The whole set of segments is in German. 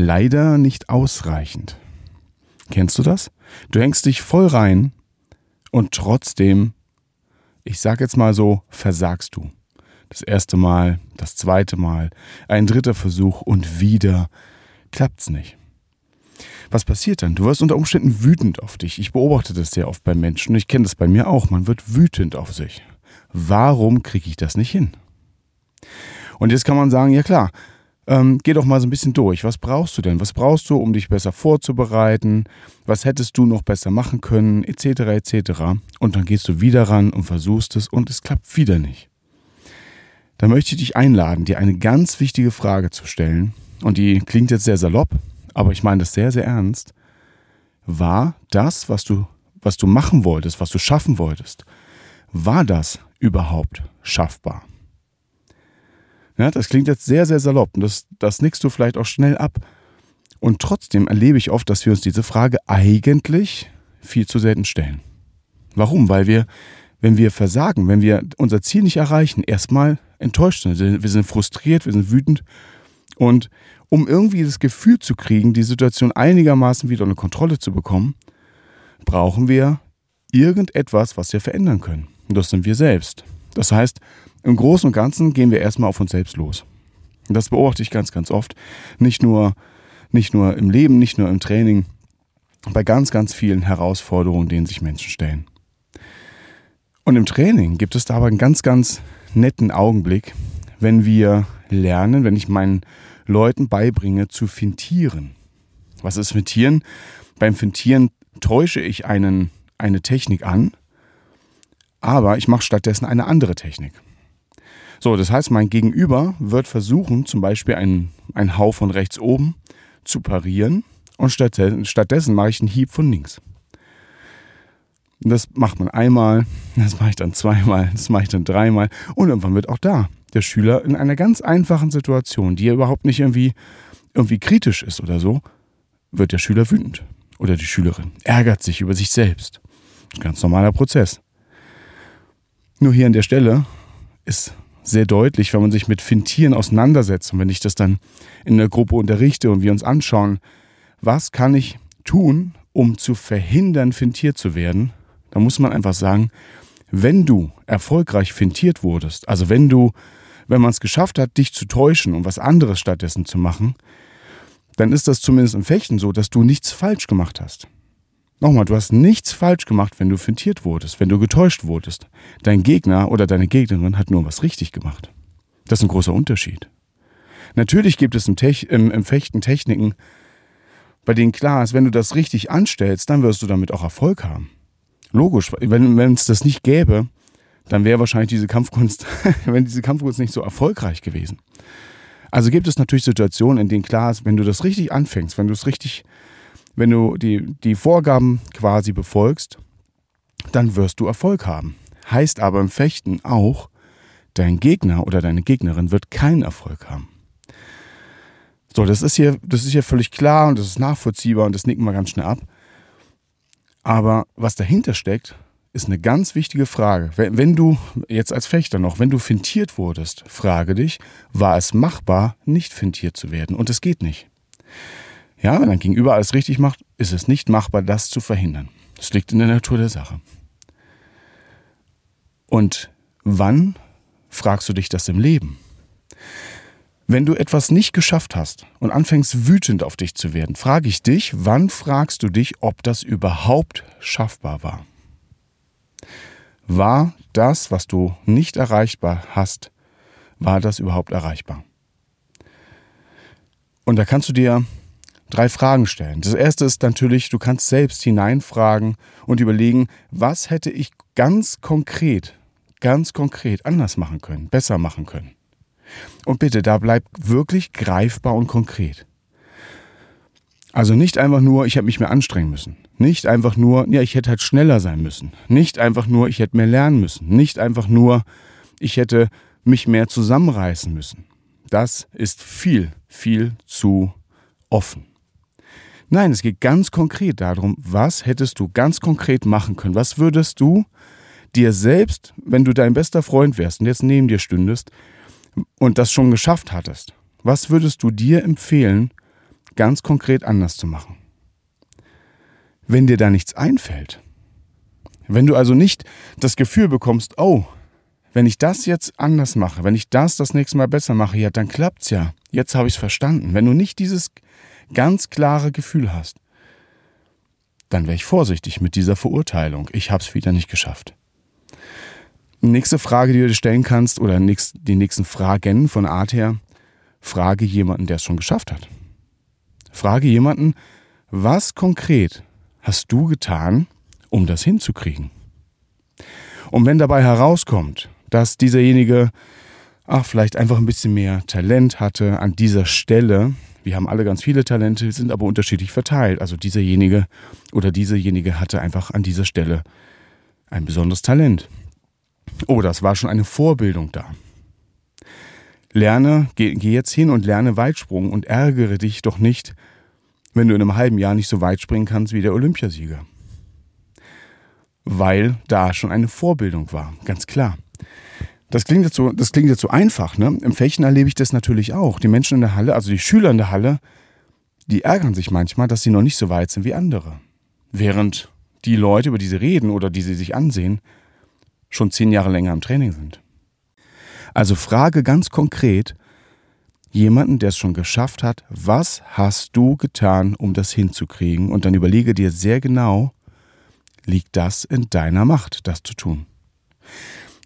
Leider nicht ausreichend. Kennst du das? Du hängst dich voll rein und trotzdem, ich sag jetzt mal so, versagst du. Das erste Mal, das zweite Mal, ein dritter Versuch und wieder klappt's nicht. Was passiert dann? Du wirst unter Umständen wütend auf dich. Ich beobachte das sehr oft bei Menschen ich kenne das bei mir auch. Man wird wütend auf sich. Warum kriege ich das nicht hin? Und jetzt kann man sagen, ja klar, ähm, geh doch mal so ein bisschen durch. Was brauchst du denn? Was brauchst du, um dich besser vorzubereiten? Was hättest du noch besser machen können? Etc. etc. Und dann gehst du wieder ran und versuchst es und es klappt wieder nicht. Da möchte ich dich einladen, dir eine ganz wichtige Frage zu stellen. Und die klingt jetzt sehr salopp, aber ich meine das sehr, sehr ernst. War das, was du, was du machen wolltest, was du schaffen wolltest, war das überhaupt schaffbar? Ja, das klingt jetzt sehr, sehr salopp und das, das nickst du vielleicht auch schnell ab. Und trotzdem erlebe ich oft, dass wir uns diese Frage eigentlich viel zu selten stellen. Warum? Weil wir, wenn wir versagen, wenn wir unser Ziel nicht erreichen, erstmal enttäuscht sind. Wir sind frustriert, wir sind wütend. Und um irgendwie das Gefühl zu kriegen, die Situation einigermaßen wieder unter Kontrolle zu bekommen, brauchen wir irgendetwas, was wir verändern können. Und das sind wir selbst. Das heißt, im Großen und Ganzen gehen wir erstmal auf uns selbst los. Und das beobachte ich ganz, ganz oft. Nicht nur, nicht nur im Leben, nicht nur im Training, bei ganz, ganz vielen Herausforderungen, denen sich Menschen stellen. Und im Training gibt es da aber einen ganz, ganz netten Augenblick, wenn wir lernen, wenn ich meinen Leuten beibringe, zu fintieren. Was ist Fintieren? Beim Fintieren täusche ich einen, eine Technik an, aber ich mache stattdessen eine andere Technik. So, das heißt, mein Gegenüber wird versuchen, zum Beispiel einen, einen Hau von rechts oben zu parieren und stattdessen, stattdessen mache ich einen Hieb von links. Das macht man einmal, das mache ich dann zweimal, das mache ich dann dreimal und irgendwann wird auch da der Schüler in einer ganz einfachen Situation, die überhaupt nicht irgendwie, irgendwie kritisch ist oder so, wird der Schüler wütend oder die Schülerin ärgert sich über sich selbst. Ganz normaler Prozess. Nur hier an der Stelle ist sehr deutlich, wenn man sich mit Fintieren auseinandersetzt und wenn ich das dann in der Gruppe unterrichte und wir uns anschauen, was kann ich tun, um zu verhindern, fintiert zu werden, dann muss man einfach sagen, wenn du erfolgreich fintiert wurdest, also wenn du, wenn man es geschafft hat, dich zu täuschen und was anderes stattdessen zu machen, dann ist das zumindest im Fechten so, dass du nichts falsch gemacht hast. Nochmal, du hast nichts falsch gemacht, wenn du fintiert wurdest, wenn du getäuscht wurdest. Dein Gegner oder deine Gegnerin hat nur was richtig gemacht. Das ist ein großer Unterschied. Natürlich gibt es im, Tech, im, im Fechten Techniken, bei denen klar ist, wenn du das richtig anstellst, dann wirst du damit auch Erfolg haben. Logisch, wenn es das nicht gäbe, dann wäre wahrscheinlich diese Kampfkunst, wenn diese Kampfkunst nicht so erfolgreich gewesen. Also gibt es natürlich Situationen, in denen klar ist, wenn du das richtig anfängst, wenn du es richtig wenn du die, die Vorgaben quasi befolgst, dann wirst du Erfolg haben. Heißt aber im Fechten auch, dein Gegner oder deine Gegnerin wird keinen Erfolg haben. So, das ist hier, das ist hier völlig klar und das ist nachvollziehbar und das nicken wir ganz schnell ab. Aber was dahinter steckt, ist eine ganz wichtige Frage. Wenn, wenn du jetzt als Fechter noch, wenn du fintiert wurdest, frage dich, war es machbar, nicht fintiert zu werden? Und es geht nicht. Ja, wenn dein Gegenüber alles richtig macht, ist es nicht machbar, das zu verhindern. Das liegt in der Natur der Sache. Und wann fragst du dich das im Leben? Wenn du etwas nicht geschafft hast und anfängst wütend auf dich zu werden, frage ich dich, wann fragst du dich, ob das überhaupt schaffbar war? War das, was du nicht erreichbar hast, war das überhaupt erreichbar? Und da kannst du dir drei Fragen stellen. Das erste ist natürlich, du kannst selbst hineinfragen und überlegen, was hätte ich ganz konkret, ganz konkret anders machen können, besser machen können. Und bitte, da bleibt wirklich greifbar und konkret. Also nicht einfach nur, ich habe mich mehr anstrengen müssen. Nicht einfach nur, ja, ich hätte halt schneller sein müssen. Nicht einfach nur, ich hätte mehr lernen müssen. Nicht einfach nur, ich hätte mich mehr zusammenreißen müssen. Das ist viel, viel zu offen. Nein, es geht ganz konkret darum, was hättest du ganz konkret machen können? Was würdest du dir selbst, wenn du dein bester Freund wärst und jetzt neben dir stündest und das schon geschafft hattest, was würdest du dir empfehlen, ganz konkret anders zu machen? Wenn dir da nichts einfällt, wenn du also nicht das Gefühl bekommst, oh, wenn ich das jetzt anders mache, wenn ich das das nächste Mal besser mache, ja, dann klappt's ja. Jetzt habe ich es verstanden. Wenn du nicht dieses ganz klare Gefühl hast, dann wäre ich vorsichtig mit dieser Verurteilung. Ich habe es wieder nicht geschafft. Nächste Frage, die du dir stellen kannst, oder die nächsten Fragen von Art her, frage jemanden, der es schon geschafft hat. Frage jemanden, was konkret hast du getan, um das hinzukriegen? Und wenn dabei herauskommt, dass dieserjenige ach, vielleicht einfach ein bisschen mehr Talent hatte an dieser Stelle. Wir haben alle ganz viele Talente, sind aber unterschiedlich verteilt. Also dieserjenige oder diesejenige hatte einfach an dieser Stelle ein besonderes Talent. Oh, das war schon eine Vorbildung da. Lerne, geh, geh jetzt hin und lerne Weitsprung und ärgere dich doch nicht, wenn du in einem halben Jahr nicht so weit springen kannst wie der Olympiasieger. Weil da schon eine Vorbildung war, ganz klar. Das klingt jetzt so, das klingt jetzt so einfach, ne? Im Fechten erlebe ich das natürlich auch. Die Menschen in der Halle, also die Schüler in der Halle, die ärgern sich manchmal, dass sie noch nicht so weit sind wie andere. Während die Leute, über die sie reden oder die sie sich ansehen, schon zehn Jahre länger im Training sind. Also frage ganz konkret jemanden, der es schon geschafft hat, was hast du getan, um das hinzukriegen? Und dann überlege dir sehr genau, liegt das in deiner Macht, das zu tun?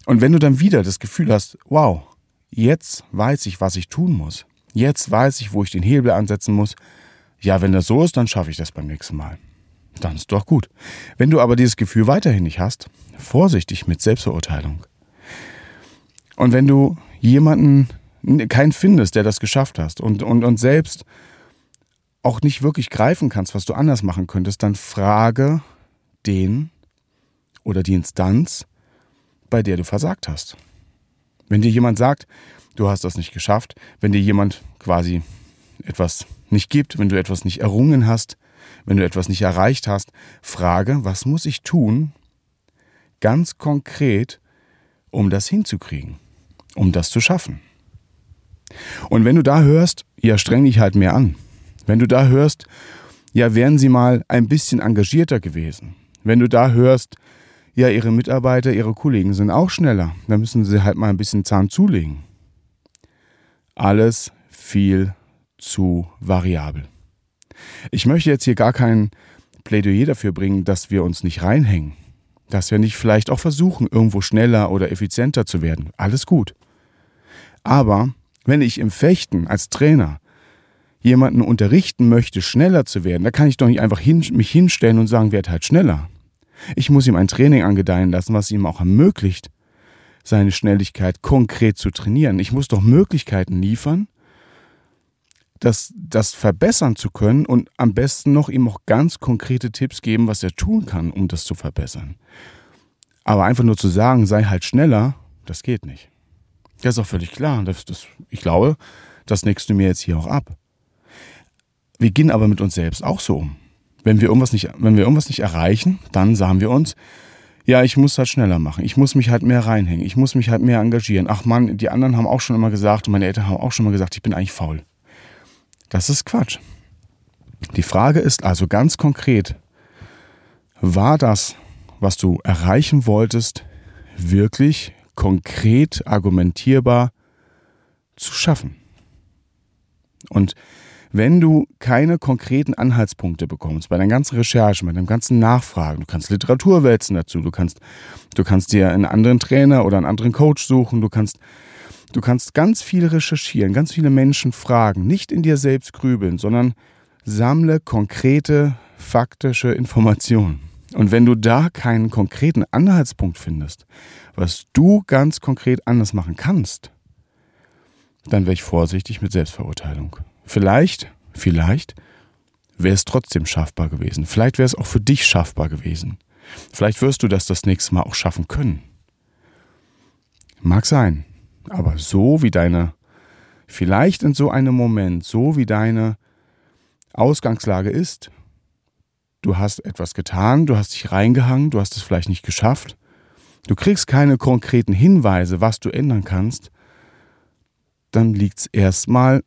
Und wenn du dann wieder das Gefühl hast, wow, jetzt weiß ich, was ich tun muss. Jetzt weiß ich, wo ich den Hebel ansetzen muss. Ja, wenn das so ist, dann schaffe ich das beim nächsten Mal. Dann ist doch gut. Wenn du aber dieses Gefühl weiterhin nicht hast, vorsichtig mit Selbstverurteilung. Und wenn du jemanden, keinen findest, der das geschafft hast und, und, und selbst auch nicht wirklich greifen kannst, was du anders machen könntest, dann frage den oder die Instanz, bei der du versagt hast. Wenn dir jemand sagt, du hast das nicht geschafft, wenn dir jemand quasi etwas nicht gibt, wenn du etwas nicht errungen hast, wenn du etwas nicht erreicht hast, frage, was muss ich tun, ganz konkret, um das hinzukriegen, um das zu schaffen. Und wenn du da hörst, ja, streng dich halt mehr an. Wenn du da hörst, ja, wären sie mal ein bisschen engagierter gewesen. Wenn du da hörst, ja, ihre Mitarbeiter, ihre Kollegen sind auch schneller. Da müssen sie halt mal ein bisschen Zahn zulegen. Alles viel zu variabel. Ich möchte jetzt hier gar kein Plädoyer dafür bringen, dass wir uns nicht reinhängen. Dass wir nicht vielleicht auch versuchen, irgendwo schneller oder effizienter zu werden. Alles gut. Aber wenn ich im Fechten als Trainer jemanden unterrichten möchte, schneller zu werden, da kann ich doch nicht einfach hin, mich hinstellen und sagen, werd halt schneller. Ich muss ihm ein Training angedeihen lassen, was ihm auch ermöglicht, seine Schnelligkeit konkret zu trainieren. Ich muss doch Möglichkeiten liefern, das, das verbessern zu können und am besten noch ihm auch ganz konkrete Tipps geben, was er tun kann, um das zu verbessern. Aber einfach nur zu sagen, sei halt schneller, das geht nicht. Das ist auch völlig klar. Das, das, ich glaube, das nickst du mir jetzt hier auch ab. Wir gehen aber mit uns selbst auch so um. Wenn wir irgendwas nicht, wenn wir irgendwas nicht erreichen, dann sagen wir uns, ja, ich muss halt schneller machen. Ich muss mich halt mehr reinhängen. Ich muss mich halt mehr engagieren. Ach man, die anderen haben auch schon immer gesagt, und meine Eltern haben auch schon mal gesagt, ich bin eigentlich faul. Das ist Quatsch. Die Frage ist also ganz konkret, war das, was du erreichen wolltest, wirklich konkret argumentierbar zu schaffen? Und wenn du keine konkreten Anhaltspunkte bekommst bei deinen ganzen Recherchen, bei deinen ganzen Nachfragen, du kannst Literatur wälzen dazu, du kannst, du kannst dir einen anderen Trainer oder einen anderen Coach suchen, du kannst, du kannst ganz viel recherchieren, ganz viele Menschen fragen, nicht in dir selbst grübeln, sondern sammle konkrete, faktische Informationen. Und wenn du da keinen konkreten Anhaltspunkt findest, was du ganz konkret anders machen kannst, dann wäre ich vorsichtig mit Selbstverurteilung. Vielleicht, vielleicht wäre es trotzdem schaffbar gewesen. Vielleicht wäre es auch für dich schaffbar gewesen. Vielleicht wirst du das das nächste Mal auch schaffen können. Mag sein, aber so wie deine, vielleicht in so einem Moment, so wie deine Ausgangslage ist, du hast etwas getan, du hast dich reingehangen, du hast es vielleicht nicht geschafft, du kriegst keine konkreten Hinweise, was du ändern kannst, dann liegt es erstmal,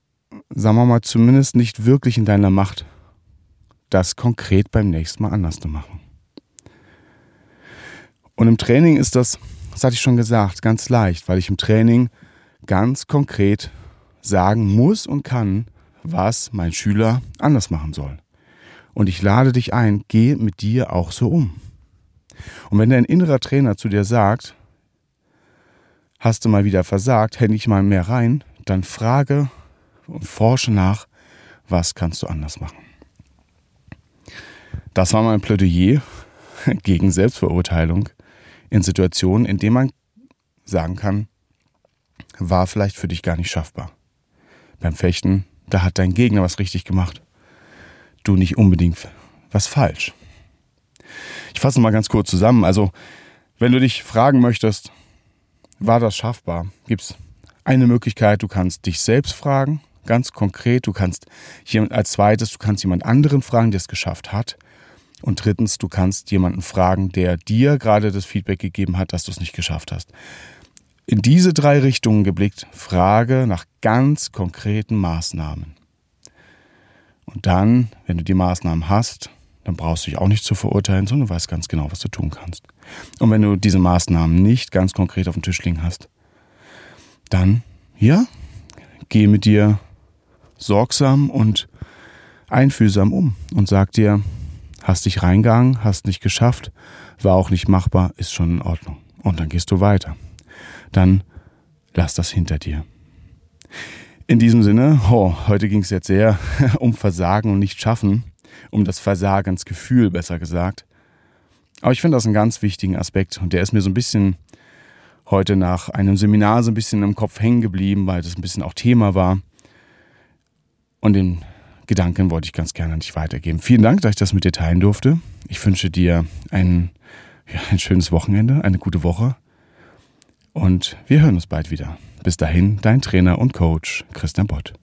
sagen wir mal, zumindest nicht wirklich in deiner Macht, das konkret beim nächsten Mal anders zu machen. Und im Training ist das, das hatte ich schon gesagt, ganz leicht, weil ich im Training ganz konkret sagen muss und kann, was mein Schüler anders machen soll. Und ich lade dich ein, geh mit dir auch so um. Und wenn dein innerer Trainer zu dir sagt, hast du mal wieder versagt, hänge ich mal mehr rein, dann frage und forsche nach, was kannst du anders machen. Das war mein Plädoyer gegen Selbstverurteilung in Situationen, in denen man sagen kann, war vielleicht für dich gar nicht schaffbar. Beim Fechten, da hat dein Gegner was richtig gemacht. Du nicht unbedingt was falsch. Ich fasse mal ganz kurz zusammen. Also, wenn du dich fragen möchtest, war das schaffbar, gibt es eine Möglichkeit, du kannst dich selbst fragen, ganz konkret. Du kannst jemand als zweites, du kannst jemand anderen fragen, der es geschafft hat. Und drittens, du kannst jemanden fragen, der dir gerade das Feedback gegeben hat, dass du es nicht geschafft hast. In diese drei Richtungen geblickt, frage nach ganz konkreten Maßnahmen. Und dann, wenn du die Maßnahmen hast, dann brauchst du dich auch nicht zu verurteilen, sondern du weißt ganz genau, was du tun kannst. Und wenn du diese Maßnahmen nicht ganz konkret auf dem Tisch liegen hast, dann, ja, geh mit dir sorgsam und einfühlsam um und sag dir, Hast dich reingegangen, hast nicht geschafft, war auch nicht machbar, ist schon in Ordnung. Und dann gehst du weiter. Dann lass das hinter dir. In diesem Sinne, oh, heute ging es jetzt sehr um Versagen und nicht schaffen, um das Versagensgefühl besser gesagt. Aber ich finde das einen ganz wichtigen Aspekt und der ist mir so ein bisschen heute nach einem Seminar so ein bisschen im Kopf hängen geblieben, weil das ein bisschen auch Thema war. Und den Gedanken wollte ich ganz gerne an dich weitergeben. Vielen Dank, dass ich das mit dir teilen durfte. Ich wünsche dir ein, ja, ein schönes Wochenende, eine gute Woche und wir hören uns bald wieder. Bis dahin, dein Trainer und Coach Christian Bott.